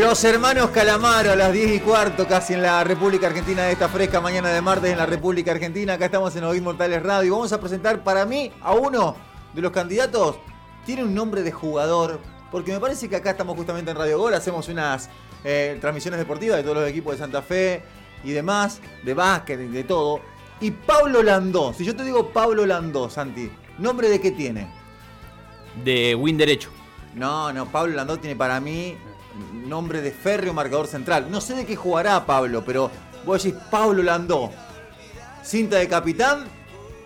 Los hermanos Calamaro a las 10 y cuarto, casi en la República Argentina de esta fresca mañana de martes en la República Argentina. Acá estamos en Oíd Mortales Radio. Vamos a presentar para mí a uno de los candidatos. Tiene un nombre de jugador, porque me parece que acá estamos justamente en Radio Gol, hacemos unas eh, transmisiones deportivas de todos los equipos de Santa Fe y demás, de básquet y de todo. Y Pablo Landó, si yo te digo Pablo Landó, Santi, ¿nombre de qué tiene? De win derecho. No, no, Pablo Landó tiene para mí nombre de férreo marcador central. No sé de qué jugará Pablo, pero vos decís Pablo Landó. Cinta de capitán,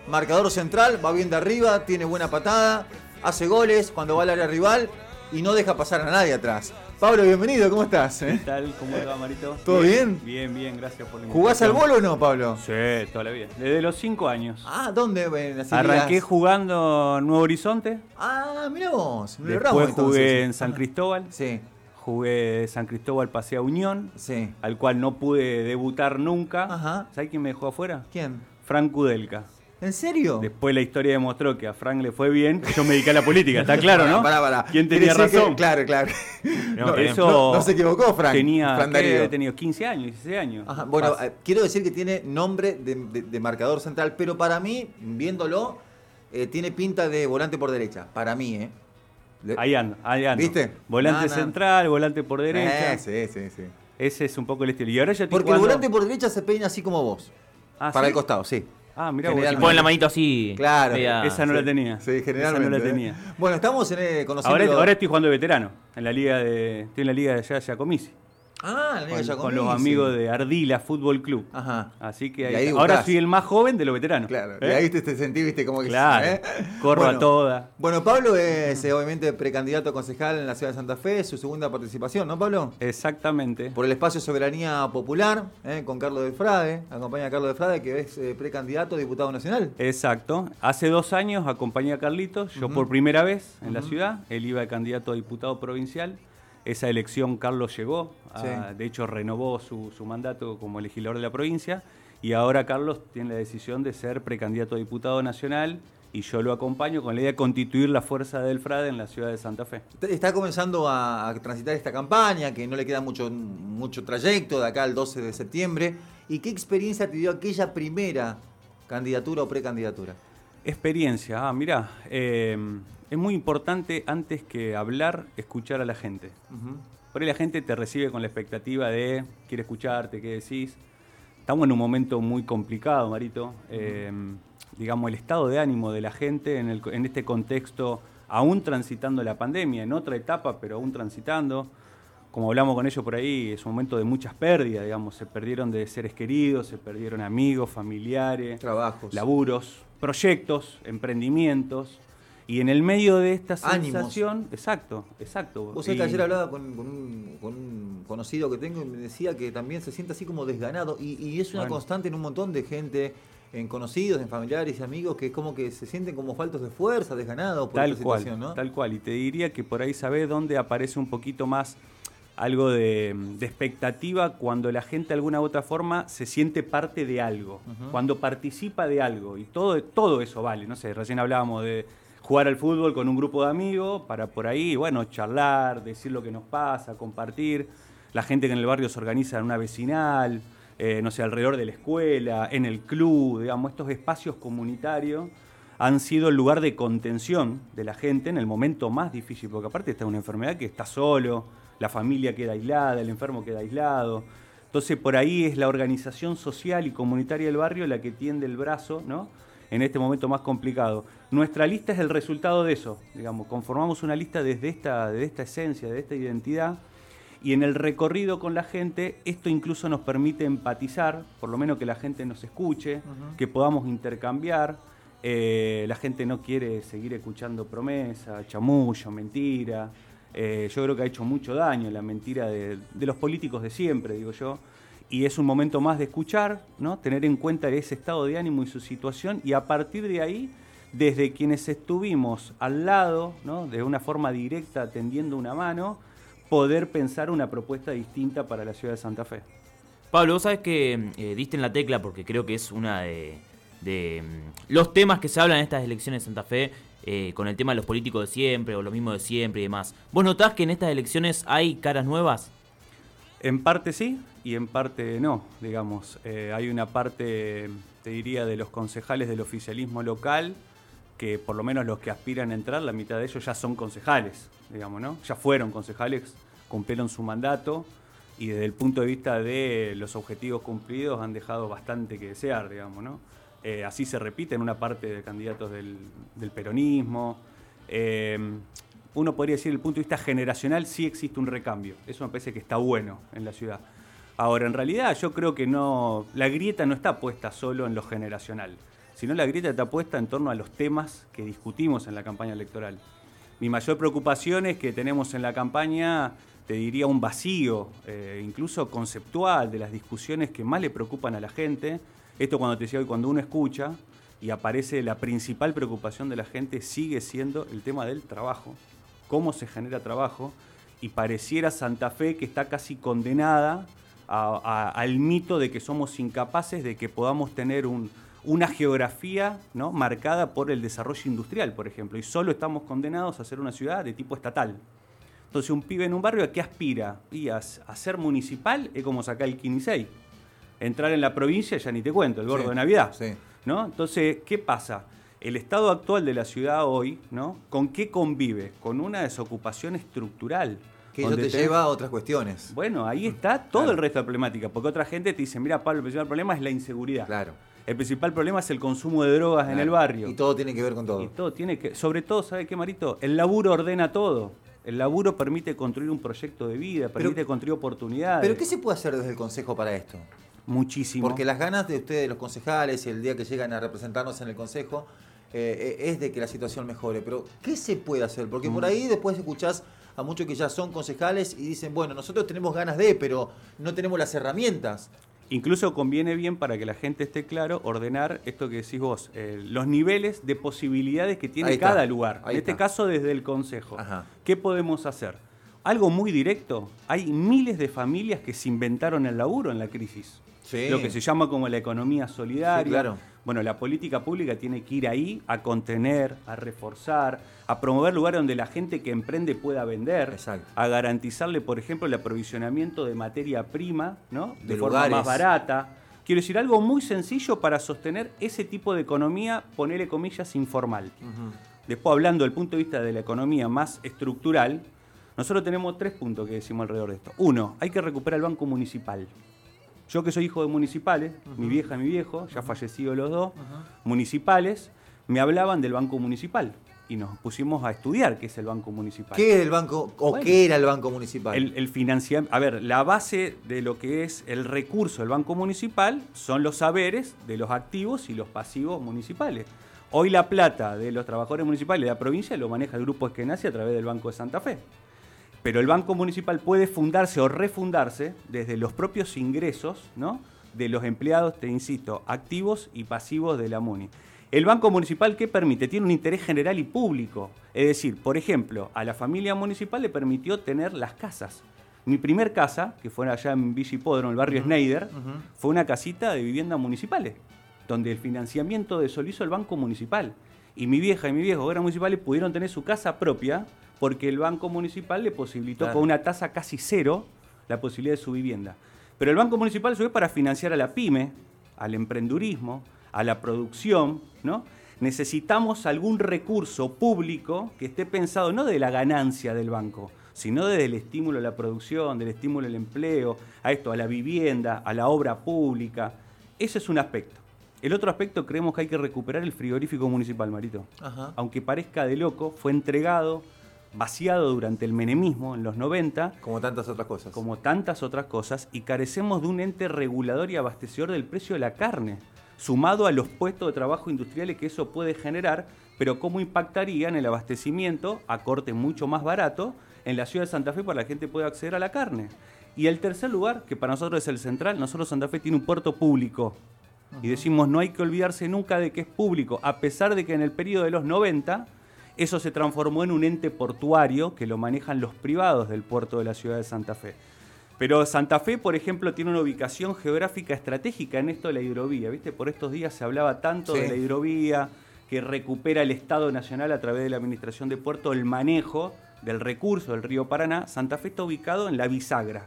marcador central, va bien de arriba, tiene buena patada, hace goles cuando va al área rival y no deja pasar a nadie atrás. Pablo, bienvenido, ¿cómo estás? ¿Qué tal? ¿Cómo te va, Marito? ¿Todo bien? Bien, bien, gracias por la ¿Jugás al bolo o no, Pablo? Sí, toda la vida. Desde los 5 años. Ah, ¿dónde? Las Arranqué jugando en Nuevo Horizonte. Ah, mira vos. me lo Después entonces. jugué en San Cristóbal. Sí, Jugué San Cristóbal Pasea Unión, sí. al cual no pude debutar nunca. Ajá. ¿Sabes quién me dejó afuera? ¿Quién? Frank Kudelka. ¿En serio? Después la historia demostró que a Frank le fue bien. Yo me dediqué a la política, está claro, ¿no? Pará, pará. ¿Quién tenía decir que- razón? claro, claro. No, No, eso no- no se equivocó, Frank. Tenía, Fran ¿qué? Darío. He tenido 15 años, 16 años. Ajá, bueno, eh, quiero decir que tiene nombre de, de- de marcador central, pero para mí, viéndolo, eh, tiene pinta de volante por derecha. Para mí, ¿eh? Ahí ando, ahí ando. ¿Viste? Volante No, no. central, volante por derecha. Eh, sí, sí, sí. Ese es un poco el estilo. Y ahora ya estoy Porque el volante por derecha se peina así como vos. Ah, para ¿sí? el costado, sí. Ah, mira, vos. Generalmente. Ponen la manito así. Claro, media- esa no la tenía. Sí, Esa generalmente. no la ¿eh? tenía. Bueno, estamos en, eh, conociendo... Ahora, ahora estoy jugando de veterano. En la liga de. Estoy en la liga de allá de Giacomisi. Ah, Con, Giacomini, con los sí. amigos de Ardila Fútbol Club. Ajá. Así que ahí ahora soy el más joven de los veteranos. Claro, ¿Eh? y ahí te, te sentí, viste, como que... Claro. ¿eh? Corro Bueno, a toda. Bueno, Pablo es eh, obviamente precandidato a concejal en la ciudad de Santa Fe, su segunda participación, ¿no, Pablo? Exactamente. Por el espacio Soberanía Popular, eh, con Carlos del Frade, acompaña a Carlos del Frade, que es precandidato a diputado nacional. Exacto. Hace dos años acompañé a Carlitos, yo por primera vez en la ciudad. Él iba de candidato a diputado provincial. Esa elección Carlos llegó, a- de hecho renovó su, su mandato como legislador de la provincia y ahora Carlos tiene la decisión de ser precandidato a diputado nacional y yo lo acompaño con la idea de constituir la fuerza del Frade en la ciudad de Santa Fe. Está comenzando a, a transitar esta campaña, que no le queda mucho, mucho trayecto de acá al 12 de septiembre. ¿Y qué experiencia te dio aquella primera candidatura o precandidatura? Experiencia, ah, mirá, eh, es muy importante antes que hablar, escuchar a la gente. Ujú. Por ahí la gente te recibe con la expectativa de quiere escucharte, qué decís. Estamos en un momento muy complicado, Marito. Eh, digamos, el estado de ánimo de la gente en, el- en este contexto, aún transitando la pandemia, en otra etapa, pero aún transitando. Como hablamos con ellos por ahí, es un momento de muchas pérdidas, digamos. Se perdieron de seres queridos, se perdieron amigos, familiares, Trabajos. laburos, proyectos, emprendimientos. Y en el medio de esta Ánimos. sensación, exacto, exacto. Vos sabés que ayer hablaba con, con un, con un conocido que tengo y me decía que también se siente así como desganado. Y, y es una Bueno. constante en un montón de gente, en conocidos, en familiares y amigos, que es como que se sienten como faltos de fuerza, desganados por Tal esta cual, situación, ¿no? tal cual. Y te diría que por ahí sabés dónde aparece un poquito más algo de, de expectativa cuando la gente de alguna u otra forma se siente parte de algo, cuando participa de algo. Y todo, todo eso vale. No sé, recién hablábamos de jugar al fútbol con un grupo de amigos para por ahí, bueno, charlar, decir lo que nos pasa, compartir. La gente que en el barrio se organiza en una vecinal, eh, no sé, alrededor de la escuela, en el club, digamos, estos espacios comunitarios han sido el lugar de contención de la gente en el momento más difícil, porque aparte está una enfermedad que está solo, la familia queda aislada, el enfermo queda aislado. Entonces por ahí es la organización social y comunitaria del barrio la que tiende el brazo, ¿no? En este momento más complicado. Nuestra lista es el resultado de eso, digamos, conformamos una lista desde esta, desde esta esencia, de esta identidad, y en el recorrido con la gente, esto incluso nos permite empatizar, por lo menos que la gente nos escuche, que podamos intercambiar. Eh, la gente no quiere seguir escuchando promesa, chamullo, mentira. Eh, yo creo que ha hecho mucho daño la mentira de, de los políticos de siempre, digo yo. Y es un momento más de escuchar, ¿no? tener en cuenta ese estado de ánimo y su situación, y a partir de ahí, desde quienes estuvimos al lado, ¿no? de una forma directa, tendiendo una mano, poder pensar una propuesta distinta para la ciudad de Santa Fe. Pablo, vos sabés que eh, diste en la tecla porque creo que es una de, mm, los temas que se hablan en estas elecciones de Santa Fe, eh, con el tema de los políticos de siempre o lo mismo de siempre y demás. ¿Vos notás que en estas elecciones hay caras nuevas? En parte sí y en parte no, digamos. Eh, hay una parte, te diría, de los concejales del oficialismo local que por lo menos los que aspiran a entrar, la mitad de ellos ya son concejales, digamos, ¿no? Ya fueron concejales, cumplieron su mandato y desde el punto de vista de los objetivos cumplidos han dejado bastante que desear, digamos, ¿no? Eh, así se repite en una parte de candidatos del, peronismo. Eh, uno podría decir, desde el punto de vista generacional, sí existe un recambio. Eso me parece que está bueno en la ciudad. Ahora, en realidad yo creo que no, la grieta no está puesta solo en lo generacional sino la grieta está puesta en torno a los temas que discutimos en la campaña electoral. Mi mayor preocupación es que tenemos en la campaña, te diría, un vacío, eh, incluso conceptual, de las discusiones que más le preocupan a la gente. Esto cuando te decía hoy, cuando uno escucha y aparece la principal preocupación de la gente, sigue siendo el tema del trabajo, cómo se genera trabajo, y pareciera Santa Fe que está casi condenada al mito de que somos incapaces de que podamos tener un, una geografía ¿no? marcada por el desarrollo industrial, por ejemplo, y solo estamos condenados a ser una ciudad de tipo estatal. Entonces, un pibe en un barrio a qué aspira? Y a, ser municipal es como sacar el 15. Entrar en la provincia ya ni te cuento, el gordo de Navidad. ¿no? Entonces, ¿qué pasa? El estado actual de la ciudad hoy, ¿no? ¿Con qué convive? Con una desocupación estructural. Que eso te lleva a otras cuestiones. Bueno, ahí está todo el resto de la problemática, porque otra gente te dice, mira, Pablo, el principal problema es la inseguridad. Claro. El principal problema es el consumo de drogas en el barrio. Y todo tiene que ver con todo. Y todo tiene que, sobre todo, ¿sabe qué, Marito? El laburo ordena todo. El laburo permite construir un proyecto de vida, permite construir oportunidades. ¿Pero qué se puede hacer desde el Consejo para esto? Muchísimo. Porque las ganas de ustedes, los concejales, y el día que llegan a representarnos en el Consejo, eh, eh, es de que la situación mejore. Pero, ¿qué se puede hacer? Porque por mm. ahí después escuchás a muchos que ya son concejales y dicen, bueno, nosotros tenemos ganas de, pero no tenemos las herramientas. Incluso conviene bien para que la gente esté claro ordenar esto que decís vos, eh, los niveles de posibilidades que tiene cada lugar. en este caso desde el Consejo. ¿Qué podemos hacer? Algo muy directo, hay miles de familias que se inventaron el laburo en la crisis. Lo que se llama como la economía solidaria. claro. Bueno, la política pública tiene que ir ahí a contener, a reforzar, a promover lugares donde la gente que emprende pueda vender, a garantizarle, por ejemplo, el aprovisionamiento de materia prima, ¿no? De, forma más barata. Quiero decir, algo muy sencillo para sostener ese tipo de economía, ponerle comillas, informal. Después, hablando del punto de vista de la economía más estructural, nosotros tenemos tres puntos que decimos alrededor de esto. Uno, hay que recuperar el banco municipal. Yo que soy hijo de municipales, mi vieja y mi viejo, ya fallecidos los dos, municipales, me hablaban del banco municipal y nos pusimos a estudiar qué es el banco municipal. ¿Qué es el banco o qué era el banco municipal? El, financiamiento, a ver, la base de lo que es el recurso del banco municipal son los saberes de los activos y los pasivos municipales. Hoy la plata de los trabajadores municipales de la provincia lo maneja el grupo Esquenazi a través del Banco de Santa Fe pero el Banco Municipal puede fundarse o refundarse desde los propios ingresos ¿no? de los empleados, te insisto, activos y pasivos de la MUNI. El Banco Municipal, ¿qué permite? Tiene un interés general y público. Es decir, por ejemplo, a la familia municipal le permitió tener las casas. Mi primer casa, que fue allá en Villa el barrio Schneider, fue una casita de viviendas municipales, donde el financiamiento de eso lo hizo el Banco Municipal. Y mi vieja y mi viejo, que eran municipales, pudieron tener su casa propia porque el Banco Municipal le posibilitó con una tasa casi cero la posibilidad de su vivienda. Pero el Banco Municipal sube para financiar a la pyme, al emprendurismo, a la producción, ¿no? Necesitamos algún recurso público que esté pensado no de la ganancia del banco, sino desde el estímulo a la producción, del estímulo al empleo, a esto, a la vivienda, a la obra pública. Ese es un aspecto. El otro aspecto creemos que hay que recuperar el frigorífico municipal, Marito. Aunque parezca de loco, fue entregado vaciado durante el menemismo en los 90. Como tantas otras cosas. Como tantas otras cosas, y carecemos de un ente regulador y abastecedor del precio de la carne, sumado a los puestos de trabajo industriales que eso puede generar, pero cómo impactaría en el abastecimiento a corte mucho más barato en la ciudad de Santa Fe para que la gente pueda acceder a la carne. Y el tercer lugar, que para nosotros es el central, nosotros Santa Fe tiene un puerto público. Y decimos, no hay que olvidarse nunca de que es público, a pesar de que en el periodo de los 90 eso se transformó en un ente portuario que lo manejan los privados del puerto de la ciudad de Santa Fe. Pero Santa Fe, por ejemplo, tiene una ubicación geográfica estratégica en esto de la hidrovía. ¿Viste? Por estos días se hablaba tanto de la hidrovía, que recupera el Estado Nacional a través de la Administración de Puerto el manejo del recurso del río Paraná. Santa Fe está ubicado en la bisagra,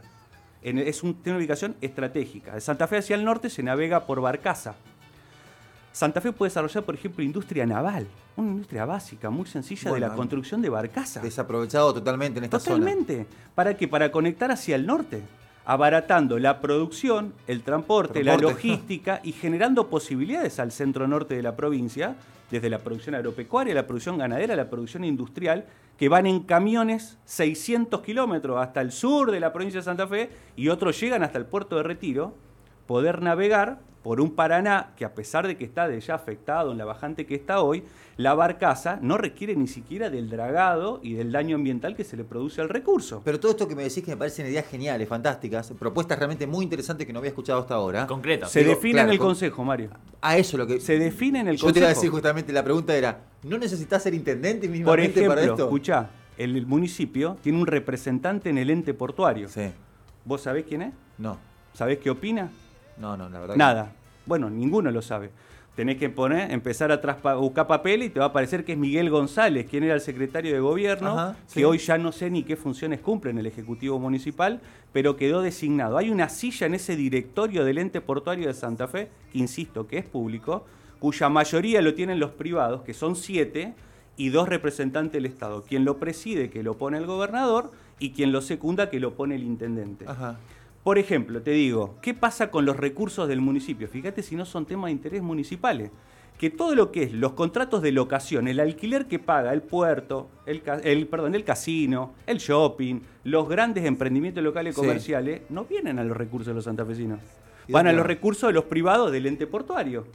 en- es un- tiene una ubicación estratégica. De Santa Fe hacia el norte se navega por Barcaza. Santa Fe puede desarrollar, por ejemplo, industria naval, una industria básica, muy sencilla Bueno, de la construcción de barcaza. Desaprovechado totalmente en esta zona. Totalmente. ¿Para qué? Para conectar hacia el norte, abaratando la producción, el transporte, la Transporte. logística y generando posibilidades al centro norte de la provincia, desde la producción agropecuaria, la producción ganadera, la producción industrial, que van en camiones 600 kilómetros hasta el sur de la provincia de Santa Fe y otros llegan hasta el puerto de Retiro, poder navegar por un Paraná que a pesar de que está de ya afectado en la bajante que está hoy, la barcaza no requiere ni siquiera del dragado y del daño ambiental que se le produce al recurso. Pero todo esto que me decís que me parecen ideas geniales, fantásticas, propuestas realmente muy interesantes que no había escuchado hasta ahora. Concreta. Se Digo, define claro, en el con- consejo, Mario. A eso lo que. Se define en el Yo te iba a consejo. decir justamente, la pregunta era: ¿no necesitas ser intendente Por mismamente para ejemplo, esto? escuchá, el municipio tiene un representante en el ente portuario. Sí. ¿Vos sabés quién es? No. ¿Sabés qué opina? No, no, la verdad. que Nada. Bueno, ninguno lo sabe. Tenés que poner, empezar a buscar papel y te va a parecer que es Miguel González, quien era el secretario de gobierno, Ajá, que sí. hoy ya no sé ni qué funciones cumple en el Ejecutivo Municipal, pero quedó designado. Hay una silla en ese directorio del ente portuario de Santa Fe, que insisto que es público, cuya mayoría lo tienen los privados, que son siete, y dos representantes del Estado. Quien lo preside, que lo pone el gobernador, y quien lo secunda, que lo pone el intendente. Ajá. Por ejemplo, te digo, ¿qué pasa con los recursos del municipio? Fíjate si no son temas de interés municipales. Que todo lo que es los contratos de locación, el alquiler que paga el puerto, el, perdón, el casino, el shopping, los grandes emprendimientos locales Sí. comerciales, no vienen a los recursos de los santafesinos. ¿Y Van a los recursos de los privados del ente portuario.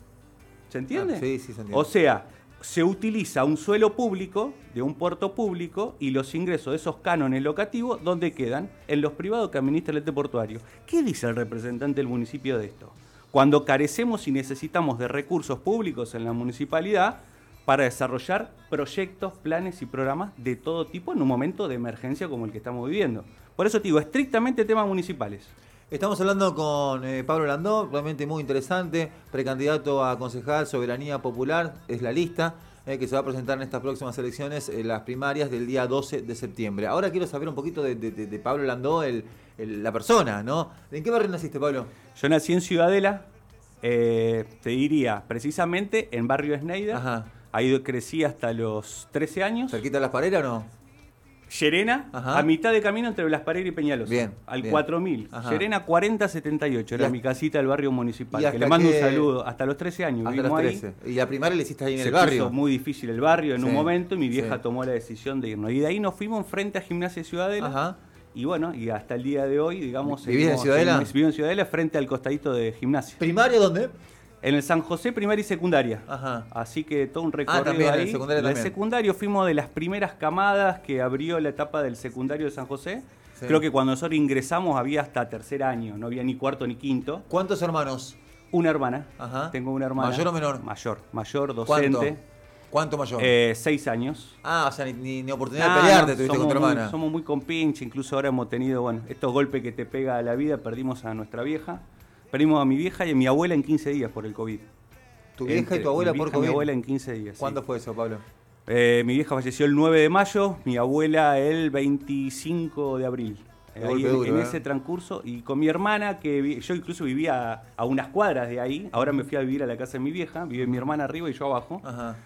¿Se entiende? Ah, sí, sí, se entiende. O sea, se utiliza un suelo público, de un puerto público, y los ingresos de esos cánones locativos, ¿dónde quedan? En los privados que administra el ente portuario. ¿Qué dice el representante del municipio de esto? Cuando carecemos y necesitamos de recursos públicos en la municipalidad para desarrollar proyectos, planes y programas de todo tipo en un momento de emergencia como el que estamos viviendo. Por eso te digo, estrictamente temas municipales. Estamos hablando con eh, Pablo Landó, realmente muy interesante, precandidato a concejal Soberanía Popular, es la lista eh, que se va a presentar en estas próximas elecciones, eh, las primarias del día 12 de septiembre. Ahora quiero saber un poquito de, de- de- de Pablo Landó, el- el- la persona, ¿no? ¿En qué barrio naciste, Pablo? Yo nací en Ciudadela, te diría, precisamente en barrio Schneider. Ajá. Ahí crecí hasta los 13 años. ¿Cerquita de las paredes o no? Llerena, Ajá. a mitad de camino entre Las Paredes y Peñalosa. Bien, Al bien. 4000. Ajá. Llerena 4078 Y era mi casita del barrio municipal. Que le mando un saludo. Hasta los 13 años. Hasta los ahí. 13. Y la primaria le hiciste ahí en Se el barrio. puso muy difícil el barrio en Sí, un momento y mi vieja sí. tomó la decisión de irnos. Y de ahí nos fuimos frente a Gimnasia Ciudadela. Ajá. Y bueno, y hasta el día de hoy, digamos... ¿Vivís en Ciudadela? Vivo en Ciudadela frente al costadito de Gimnasia. ¿Primaria dónde? En el San José primaria y secundaria. Ajá. Así que todo un recorrido también, en el ahí. secundario el secundario fuimos de las primeras camadas que abrió la etapa del secundario de San José. Sí. Creo que cuando nosotros ingresamos había hasta tercer año, no había ni cuarto ni quinto. ¿Cuántos hermanos? Una hermana. Ajá. Tengo una hermana. ¿Mayor o menor? Mayor, mayor, docente. ¿Cuánto mayor? Eh, seis años. ah, o sea, ni, ni- ni oportunidad Nah, de pelearte no, tuviste con tu muy- hermana. somos muy compinche, incluso ahora hemos tenido, bueno, estos golpes que te pega a la vida, perdimos a nuestra vieja. Perdimos a mi vieja y a mi abuela en 15 días por el COVID. ¿Tu vieja y tu abuela mi por vieja COVID? Mi abuela en 15 días. sí. ¿Cuándo fue eso, Pablo? Eh, mi vieja falleció el 9 de mayo, mi abuela el 25 de abril. Ahí en, duro, en ¿eh? ese transcurso, y con mi hermana, que vi- yo incluso vivía a, a unas cuadras de ahí, ahora me fui a vivir a la casa de mi vieja, vive mi hermana arriba y yo abajo. Ajá.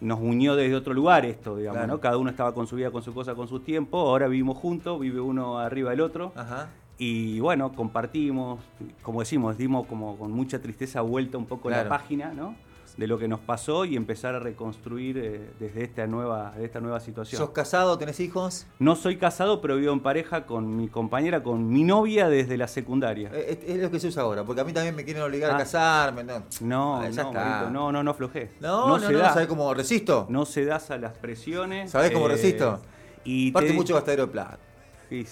Nos unió desde otro lugar esto, digamos, Claro. ¿no? Cada uno estaba con su vida, con su cosa, con su tiempo, ahora vivimos juntos, vive uno arriba del otro. Ajá. Y bueno, compartimos, como decimos, dimos como con mucha tristeza vuelta un poco Claro. la página, ¿no? De lo que nos pasó y empezar a reconstruir eh, desde esta nueva, de esta nueva situación. ¿Sos casado? ¿Tenés hijos? No soy casado, pero vivo en pareja con mi compañera, con mi novia desde la secundaria. Eh, Es, es lo que se usa ahora, porque a mí también me quieren obligar a Ah. casarme. No, No, Ah, no. Marito, no, no, no aflojé. no, no, no, se da. ¿sabés cómo resisto? No se das a las presiones. eh, ¿Sabés cómo resisto? Y Aparte te- mucho gastadero de plata. Sí.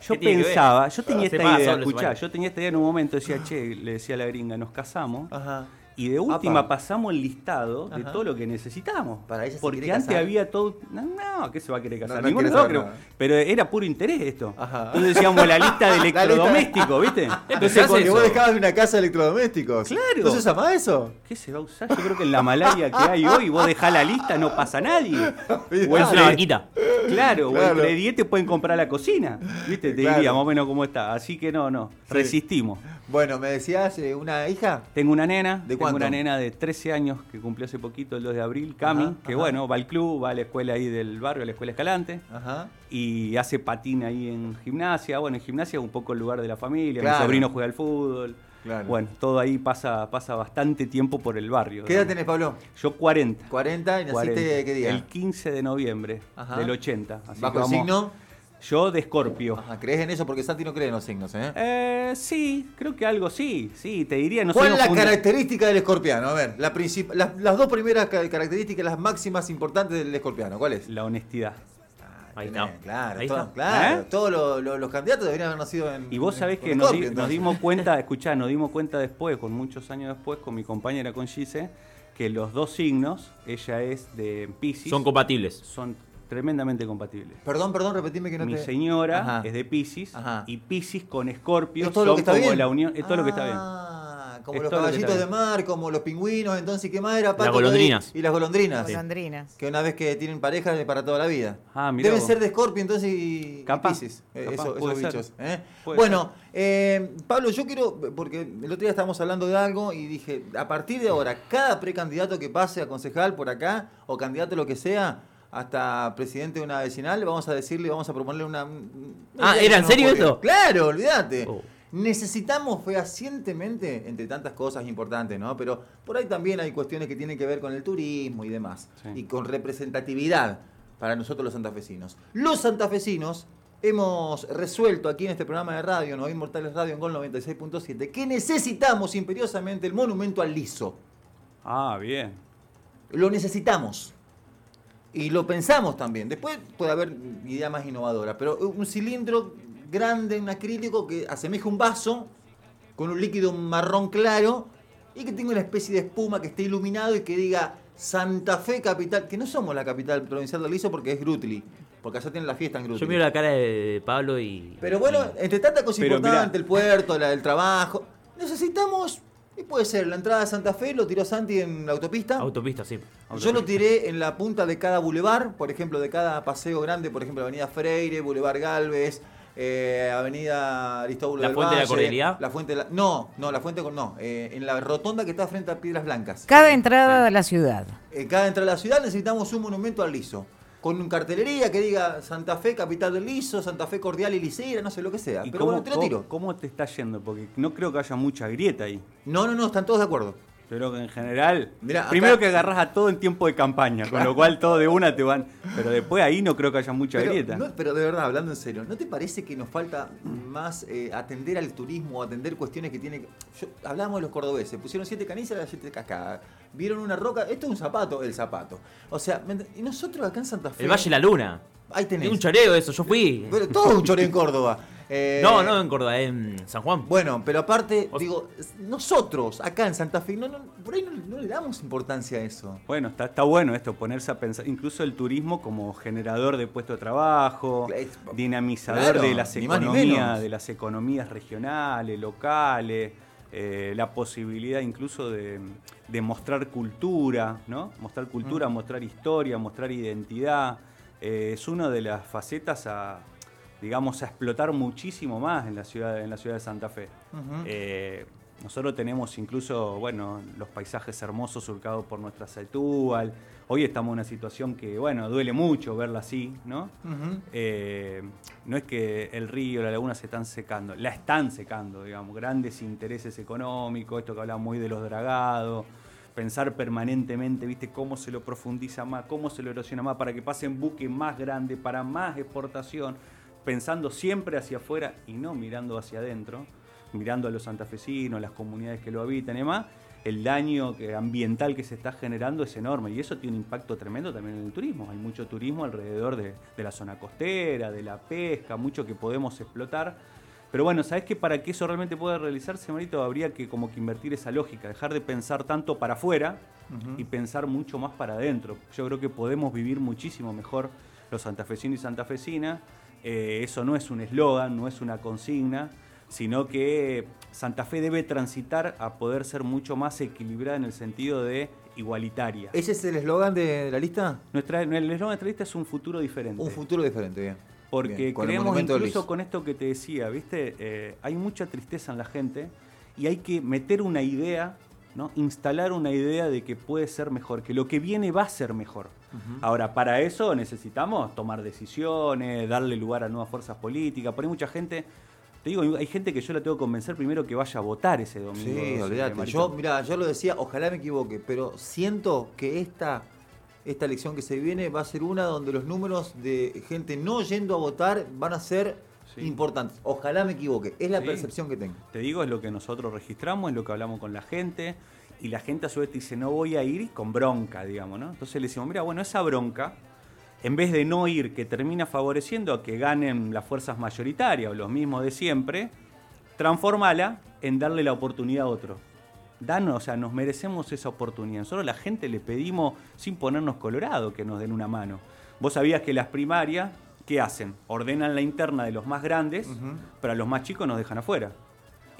Yo pensaba, yo tenía esta idea, escuchá, yo tenía esta idea en un momento, decía, che, le decía a la gringa, nos casamos Ajá. Y de última Apa. pasamos el listado de todo lo que necesitamos. Para ella Porque antes casar. había todo. No, no, ¿qué se va a querer casar? No, no Ninguno nada. creo. Pero era puro interés esto. Ajá. Entonces decíamos la lista de electrodomésticos, ¿viste? Entonces, Que vos dejabas una casa de electrodomésticos. Claro. ¿No se eso? ¿Qué se va a usar? Yo creo que en la malaria que hay hoy, vos dejás la lista, no pasa nadie. O Es una vaquita. Claro, Claro. o entre 10 te pueden comprar la cocina. ¿Viste? Te Claro. diría más o menos cómo está. Así que no, no. Resistimos. Bueno, me decías eh, una hija. Tengo una nena, ¿De tengo una nena de 13 años que cumplió hace poquito, el 2 de abril, Cami, Ajá, que ajá. bueno, va al club, va a la escuela ahí del barrio, a la escuela Escalante, Ajá. y hace patín ahí en gimnasia. Bueno, en gimnasia es un poco el lugar de la familia, Claro. mi sobrino juega al fútbol. Claro. Bueno, todo ahí pasa, pasa bastante tiempo por el barrio. ¿Qué edad tenés, Pablo? Yo 40. 40 y naciste 40. qué día? El 15 de noviembre del 80. Así ¿Bajo el signo? Yo de Escorpio. Ajá, ¿crees en eso? Porque Santi no cree en los signos, ¿eh? Eh, sí, creo que algo sí, sí, te diría. No ¿Cuál es la funda- característica del escorpiano? A ver, la princip- las, las dos primeras ca- características, las máximas importantes del escorpiano. ¿Cuál es? La honestidad. Ahí Tenés, está. Claro, Ahí todo- está. claro. ¿Eh? Todos los, los- los candidatos deberían haber nacido en. Y vos sabés que nos, di- dimos cuenta, escuchá, nos dimos cuenta después, con muchos años después, con mi compañera, con Gise, que los dos signos, ella es de Pisces, Son compatibles. son tremendamente compatibles. Perdón, perdón, repetime que no mi te. señora Ajá. es de Pisces Ajá. y Pisces con Escorpio ¿Es todo son lo que está como bien? la unión, es todo lo que está bien. Ah, como Es los caballitos de mar, como los pingüinos, entonces, ¿qué más era? Pato? golondrinas. Y las golondrinas. Golondrinas. Que una vez que tienen pareja es para toda la vida. Ah, Deben vos. ser de Escorpio entonces y, y Capaz, Piscis, eh, capaz, eso- puede esos ser. bichos. ¿eh? Bueno, eh, Pablo, yo quiero, porque el otro día estábamos hablando de algo y dije, a partir de ahora, cada precandidato que pase a concejal por acá, o candidato lo que sea, hasta presidente de una vecinal, vamos a decirle, vamos a proponerle una... Ah, ¿era en serio ocurrió. esto? Claro, olvídate. Oh. Necesitamos fehacientemente, entre tantas cosas importantes, ¿no? Pero por ahí también hay cuestiones que tienen que ver con el turismo y demás. Sí. Y con representatividad para nosotros los santafesinos. Los santafesinos hemos resuelto aquí en este programa de radio, No Inmortales Radio en Gol 96.7, que necesitamos imperiosamente el monumento al liso. Ah, bien. Lo necesitamos. Y lo pensamos también. Después puede haber idea más innovadora, pero un cilindro grande, un acrílico que asemeja un vaso con un líquido marrón claro y que tenga una especie de espuma que esté iluminado y que diga Santa Fe capital, que no somos la capital provincial del liso porque es Grutli, porque allá tienen la fiesta en Grutli. Yo miro la cara de Pablo y. Pero bueno, entre tanta cosa Pero importante, mirá. el puerto, la del trabajo, necesitamos, y puede ser, la entrada de Santa Fe, lo tiró Santi en la autopista. Autopista, sí. Yo lo tiré en la punta de cada bulevar, por ejemplo, de cada paseo grande, por ejemplo, Avenida Freire, Boulevard Galvez, eh, Avenida Aristóbulo ¿La del Fuente de la Cordialidad? La fuente de la- No, no, la fuente con no, eh, en la rotonda que está frente a Piedras Blancas. Cada entrada de la ciudad. En cada entrada a la ciudad necesitamos un monumento al liso. Con un cartelería que diga Santa Fe, capital del liso, Santa Fe cordial y lisera, no sé lo que sea. ¿Y Pero cómo, bueno, te lo tiro. cómo te está yendo? Porque no creo que haya mucha grieta ahí. No, no, no, están todos de acuerdo. Pero que en general, Mirá, acá- primero que agarras a todo en tiempo de campaña, con lo cual todo de una te van. Pero después ahí no creo que haya mucha Pero, grieta. no, pero de verdad, hablando en serio, ¿no te parece que nos falta más eh, atender al turismo, atender cuestiones que tienen que... Yo, hablábamos de los cordobeses, pusieron siete canillas y las siete cascadas. Vieron una roca, esto es un zapato, el zapato. O sea, ¿me ent- y nosotros acá en Santa Fe... El Valle de la Luna. Ahí tenés. Es un choreo eso, yo fui. Pero todo un choreo en Córdoba. Eh, No, no en Córdoba, en San Juan. Bueno, pero aparte, O- digo, nosotros acá en Santa Fe, no, no, por ahí no, no le damos importancia a eso. Bueno, está, está bueno esto, ponerse a pensar, incluso el turismo como generador de puestos de trabajo, Es- dinamizador claro, de las economías, de las economías regionales, locales, eh, la posibilidad incluso de, de mostrar cultura, ¿no? Mostrar cultura, mostrar historia, mostrar identidad. Eh, es una de las facetas a, digamos, a explotar muchísimo más en la ciudad, en la ciudad de Santa Fe. Eh, nosotros tenemos incluso, bueno, los paisajes hermosos surcados por nuestra Setúbal. Hoy estamos en una situación que, bueno, duele mucho verla así, ¿no? Eh, no es que el río, la laguna se están secando, la están secando, digamos, grandes intereses económicos, esto que hablaba muy de los dragados, pensar permanentemente, viste, cómo se lo profundiza más, cómo se lo erosiona más, para que pasen buques más grandes, para más exportación, pensando siempre hacia afuera y no mirando hacia adentro, mirando a los santafesinos, las comunidades que lo habitan y demás, el daño ambiental que se está generando es enorme y eso tiene un impacto tremendo también en el turismo. Hay mucho turismo alrededor de, de la zona costera, de la pesca, mucho que podemos explotar. Pero bueno, ¿sabes que para que eso realmente pueda realizarse, Marito, habría que como que invertir esa lógica, dejar de pensar tanto para afuera y pensar mucho más para adentro. Yo creo que podemos vivir muchísimo mejor los santafesinos y santafesinas. Eh, eso no es un eslogan, no es una consigna, sino que Santa Fe debe transitar a poder ser mucho más equilibrada en el sentido de igualitaria. ¿Ese es el eslogan de la lista? Nuestra, el eslogan de nuestra lista es un futuro diferente. Un futuro diferente, bien. Porque Bien, creemos incluso con esto que te decía, ¿viste? Eh, hay mucha tristeza en la gente y hay que meter una idea, ¿no? Instalar una idea de que puede ser mejor, que lo que viene va a ser mejor. Ahora, para eso necesitamos tomar decisiones, darle lugar a nuevas fuerzas políticas. Por ahí mucha gente, te digo, hay gente que yo la tengo que convencer primero que vaya a votar ese domingo. Sí, doce, olvídate. Yo, mira, yo lo decía, ojalá me equivoque, pero siento que esta, esta elección que se viene va a ser una donde los números de gente no yendo a votar van a ser Sí. importantes. Ojalá me equivoque. Es la Sí. percepción que tengo. Te digo, es lo que nosotros registramos, es lo que hablamos con la gente. Y la gente a su vez te dice, no voy a ir con bronca, digamos, ¿no? Entonces le decimos, mira, bueno, esa bronca, en vez de no ir, que termina favoreciendo a que ganen las fuerzas mayoritarias o los mismos de siempre, transformala en darle la oportunidad a otro. Danos, o sea, nos merecemos esa oportunidad. Nosotros a la gente le pedimos, sin ponernos colorado, que nos den una mano. Vos sabías que las primarias, ¿qué hacen? Ordenan la interna de los más grandes, pero a los más chicos nos dejan afuera.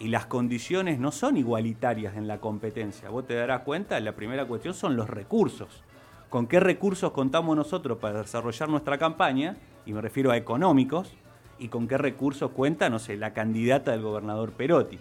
Y las condiciones no son igualitarias en la competencia. Vos te darás cuenta, la primera cuestión son los recursos. ¿Con qué recursos contamos nosotros para desarrollar nuestra campaña? Y me refiero a económicos. ¿Y con qué recursos cuenta, no sé, la candidata del gobernador Perotti?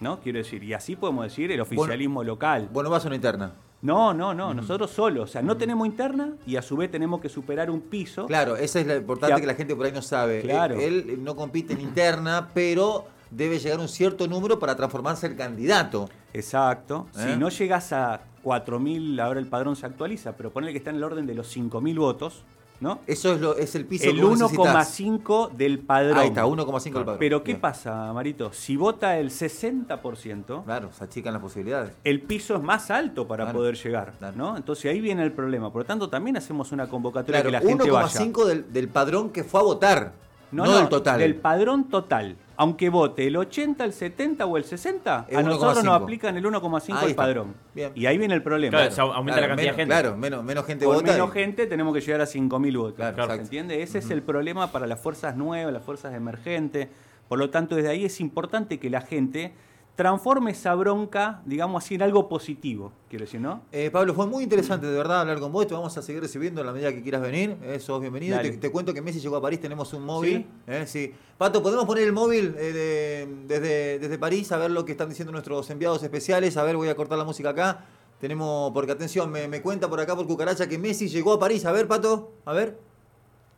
¿No? Quiero decir, y así podemos decir el oficialismo local. Bueno, vas a una interna. No, no, no, nosotros solos. O sea, no tenemos interna y a su vez tenemos que superar un piso. Claro, esa es la importante Que- que la gente por ahí no sabe. Claro. Él, él no compite en interna, pero debe llegar un cierto número para transformarse en candidato. Exacto. ¿Eh? Si no llegas a 4.000, ahora el padrón se actualiza, pero ponele que está en el orden de los 5.000 votos, ¿no? Eso es, lo, es el piso El que vos necesitas. 1,5 del padrón. Ahí está, 1,5 del padrón. Pero ¿qué Bien. pasa, Marito? Si vota el 60%, Claro, se achican las posibilidades. el piso es más alto para Claro, poder llegar, claro. ¿no? Entonces ahí viene el problema. Por lo tanto, también hacemos una convocatoria Claro, que la gente vaya. 1,5 del, del padrón que fue a votar. No, del total. Del padrón total. Aunque vote el 80, el 70 o el 60, Es a nosotros 1,5. nos aplican el 1,5 Ahí del está. padrón. Bien. Y ahí viene el problema. Claro, aumenta la cantidad menos, de gente. Claro, menos, menos gente Por vota. menos y- gente tenemos que llegar a 5.000 votos. Claro, ¿Se entiende? Ese es el problema para las fuerzas nuevas, las fuerzas emergentes. Por lo tanto, desde ahí es importante que la gente transforme esa bronca, digamos así, en algo positivo. Quiero decir, ¿no? Eh, Pablo, fue muy interesante de verdad hablar con vos. Te vamos a seguir recibiendo en la medida que quieras venir. Eh, sos bienvenido. Te, te cuento que Messi llegó a París. Tenemos un móvil. Eh, sí. Pato, ¿podemos poner el móvil eh, de- desde, desde París a ver lo que están diciendo nuestros enviados especiales? A ver, voy a cortar la música acá. Tenemos, porque atención, me, me cuenta por acá por Cucaracha que Messi llegó a París. A ver, Pato, a ver.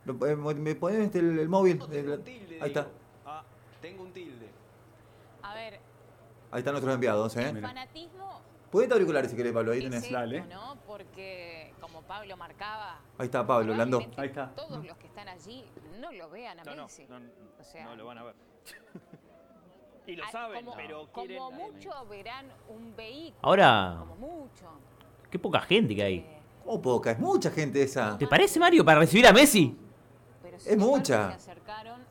Eh, ¿Me pones el, el móvil? El- ahí está. Ah, tengo un tilde. A ver, Ahí están nuestros enviados. ¿eh? el fanatismo Ponete auriculares si querés, Pablo. Ahí tenés. Dale. ¿no? Porque, como Pablo marcaba, Ahí está Pablo, probablemente Ahí está. todos los que están allí no lo vean a No, Messi. no, o sea, no lo van a ver. y lo ah, saben, como, pero como quieren... mucho verán un vehículo. Ahora, Como mucho. qué poca gente que hay. Eh, Oh, poca, es mucha gente esa. ¿Te parece, Mario, para recibir a Messi? Es mucha.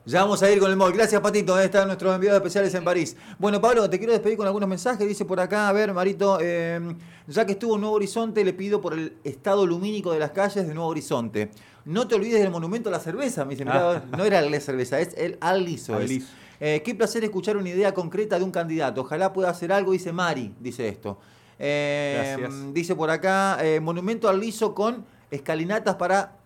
Ya vamos a ir con el móvil. Gracias, Patito. Ahí están nuestros enviados especiales en París. Bueno, Pablo, te quiero despedir con algunos mensajes. Dice por acá, a ver, Marito, eh, ya que estuvo en Nuevo Horizonte, le pido por el estado lumínico de las calles de Nuevo Horizonte. No te olvides del monumento a la cerveza. Me dice, mirá, no era la cerveza, es el aliso. Aliso. Eh, qué placer escuchar una idea concreta de un candidato. Ojalá pueda hacer algo, dice Mari, dice esto. Eh, Gracias. Dice por acá, eh, monumento al liso con escalinatas para,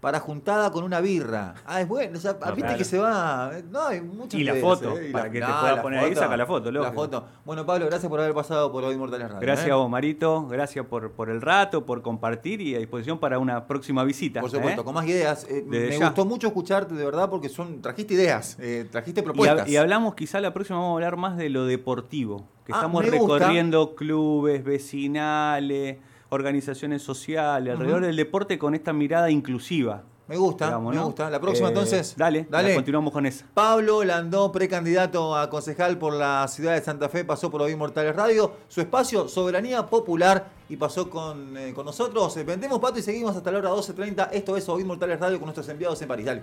para juntada con una birra. Ah, es bueno, o sea, No, viste claro. que se va. No, hay muchas Y la foto, eh, y para que te pueda poner ahí, saca la foto, La lógico. foto. Bueno, Pablo, gracias por haber pasado por Hoy Mortales Radio. Gracias ¿eh? a vos, Marito. Gracias por, por el rato, por compartir y a disposición para una próxima visita. Por supuesto, ¿eh? con más ideas. Eh, me ya. gustó mucho escucharte, de verdad, porque son trajiste ideas, eh, trajiste propuestas. y hablamos, quizá la próxima vamos a hablar más de lo deportivo, que Ah, estamos gusta. recorriendo clubes, vecinales, organizaciones sociales, alrededor del deporte con esta mirada inclusiva. me gusta, digamos, me gusta. La próxima, Eh, entonces. Dale, dale. continuamos con esa. Pablo Landó, precandidato a concejal por la ciudad de Santa Fe, pasó por Hoy Mortales Radio. Su espacio, Soberanía Popular, y pasó con, eh, con nosotros. Eh, Vendemos pato y seguimos hasta la hora 12.30. Esto es Hoy Mortales Radio con nuestros enviados en París. Dale.